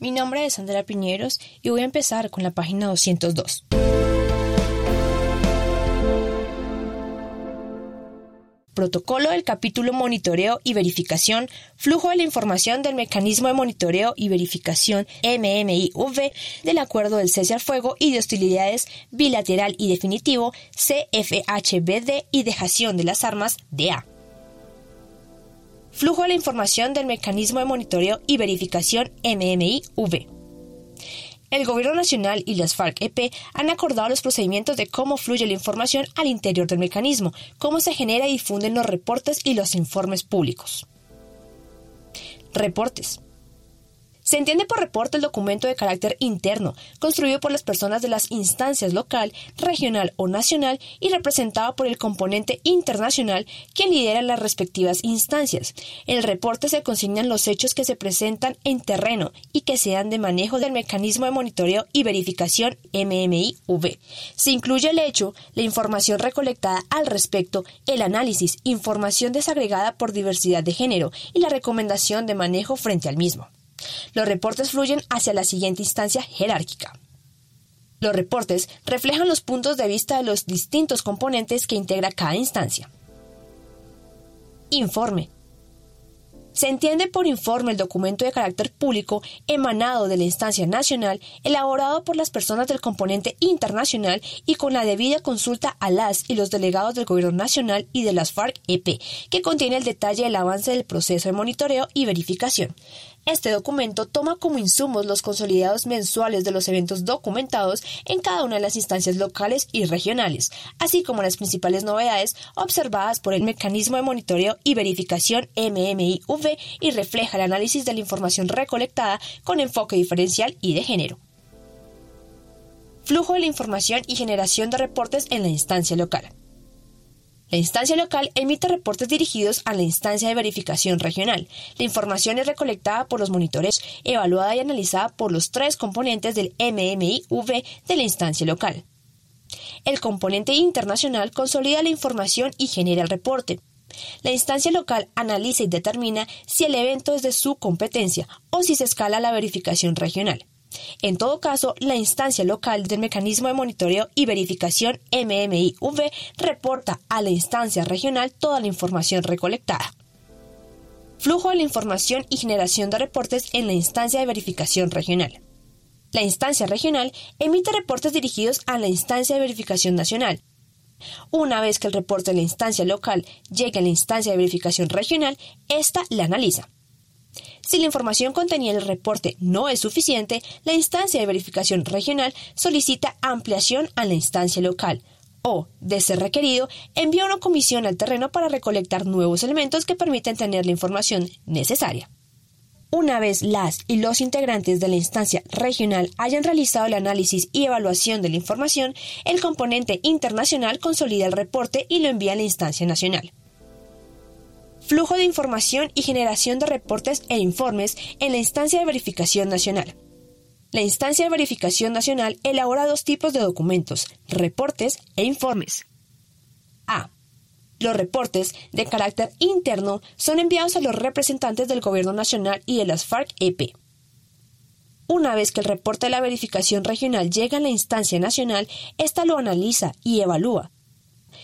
Mi nombre es Sandra Piñeros y voy a empezar con la página 202. Protocolo del capítulo Monitoreo y Verificación, flujo de la información del Mecanismo de Monitoreo y Verificación MMIV del Acuerdo del Cese al Fuego y de Hostilidades Bilateral y Definitivo CFHBD y Dejación de las Armas DA. Flujo de la información del Mecanismo de Monitoreo y Verificación MMIV. El Gobierno Nacional y las FARC-EP han acordado los procedimientos de cómo fluye la información al interior del mecanismo, cómo se genera y difunden los reportes y los informes públicos. Reportes. Se entiende por reporte el documento de carácter interno, construido por las personas de las instancias local, regional o nacional y representado por el componente internacional quien lidera las respectivas instancias. En el reporte se consignan los hechos que se presentan en terreno y que sean de manejo del mecanismo de monitoreo y verificación MMIV. Se incluye el hecho, la información recolectada al respecto, el análisis, información desagregada por diversidad de género y la recomendación de manejo frente al mismo. Los reportes fluyen hacia la siguiente instancia jerárquica. Los reportes reflejan los puntos de vista de los distintos componentes que integra cada instancia. Informe. Se entiende por informe el documento de carácter público emanado de la instancia nacional, elaborado por las personas del componente internacional y con la debida consulta a las y los delegados del Gobierno Nacional y de las FARC-EP, que contiene el detalle del avance del proceso de monitoreo y verificación. Este documento toma como insumos los consolidados mensuales de los eventos documentados en cada una de las instancias locales y regionales, así como las principales novedades observadas por el mecanismo de monitoreo y verificación MMIV y refleja el análisis de la información recolectada con enfoque diferencial y de género. Flujo de la información y generación de reportes en la instancia local. La instancia local emite reportes dirigidos a la instancia de verificación regional. La información es recolectada por los monitores, evaluada y analizada por los tres componentes del MMIV de la instancia local. El componente internacional consolida la información y genera el reporte. La instancia local analiza y determina si el evento es de su competencia o si se escala la verificación regional. En todo caso, la instancia local del mecanismo de monitoreo y verificación MMIV reporta a la instancia regional toda la información recolectada. Flujo de la información y generación de reportes en la instancia de verificación regional. La instancia regional emite reportes dirigidos a la instancia de verificación nacional. Una vez que el reporte de la instancia local llegue a la instancia de verificación regional, ésta la analiza. Si la información contenida en el reporte no es suficiente, la instancia de verificación regional solicita ampliación a la instancia local o, de ser requerido, envía una comisión al terreno para recolectar nuevos elementos que permiten tener la información necesaria. Una vez las y los integrantes de la instancia regional hayan realizado el análisis y evaluación de la información, el componente internacional consolida el reporte y lo envía a la instancia nacional flujo de información y generación de reportes e informes en la instancia de verificación nacional. La instancia de verificación nacional elabora dos tipos de documentos, reportes e informes. A. Los reportes de carácter interno son enviados a los representantes del Gobierno Nacional y de las FARC-EP. Una vez que el reporte de la verificación regional llega a la instancia nacional, ésta lo analiza y evalúa,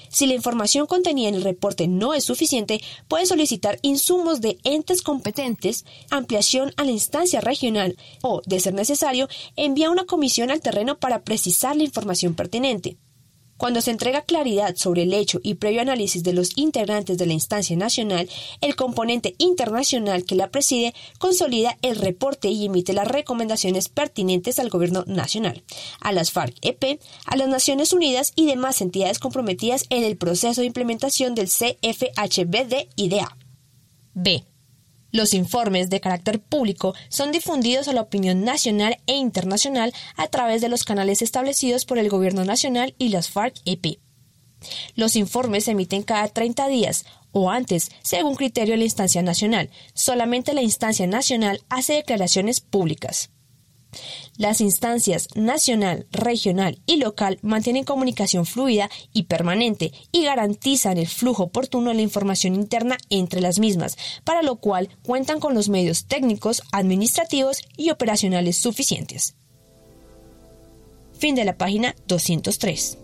si la información contenida en el reporte no es suficiente, puede solicitar insumos de entes competentes, ampliación a la instancia regional o, de ser necesario, envía una comisión al terreno para precisar la información pertinente. Cuando se entrega claridad sobre el hecho y previo análisis de los integrantes de la instancia nacional, el componente internacional que la preside consolida el reporte y emite las recomendaciones pertinentes al gobierno nacional, a las FARC-EP, a las Naciones Unidas y demás entidades comprometidas en el proceso de implementación del CFHBD-IDA. B. Los informes de carácter público son difundidos a la opinión nacional e internacional a través de los canales establecidos por el Gobierno Nacional y las FARC-EP. Los informes se emiten cada 30 días o antes, según criterio de la instancia nacional. Solamente la instancia nacional hace declaraciones públicas. Las instancias nacional, regional y local mantienen comunicación fluida y permanente y garantizan el flujo oportuno de la información interna entre las mismas, para lo cual cuentan con los medios técnicos, administrativos y operacionales suficientes. Fin de la página 203.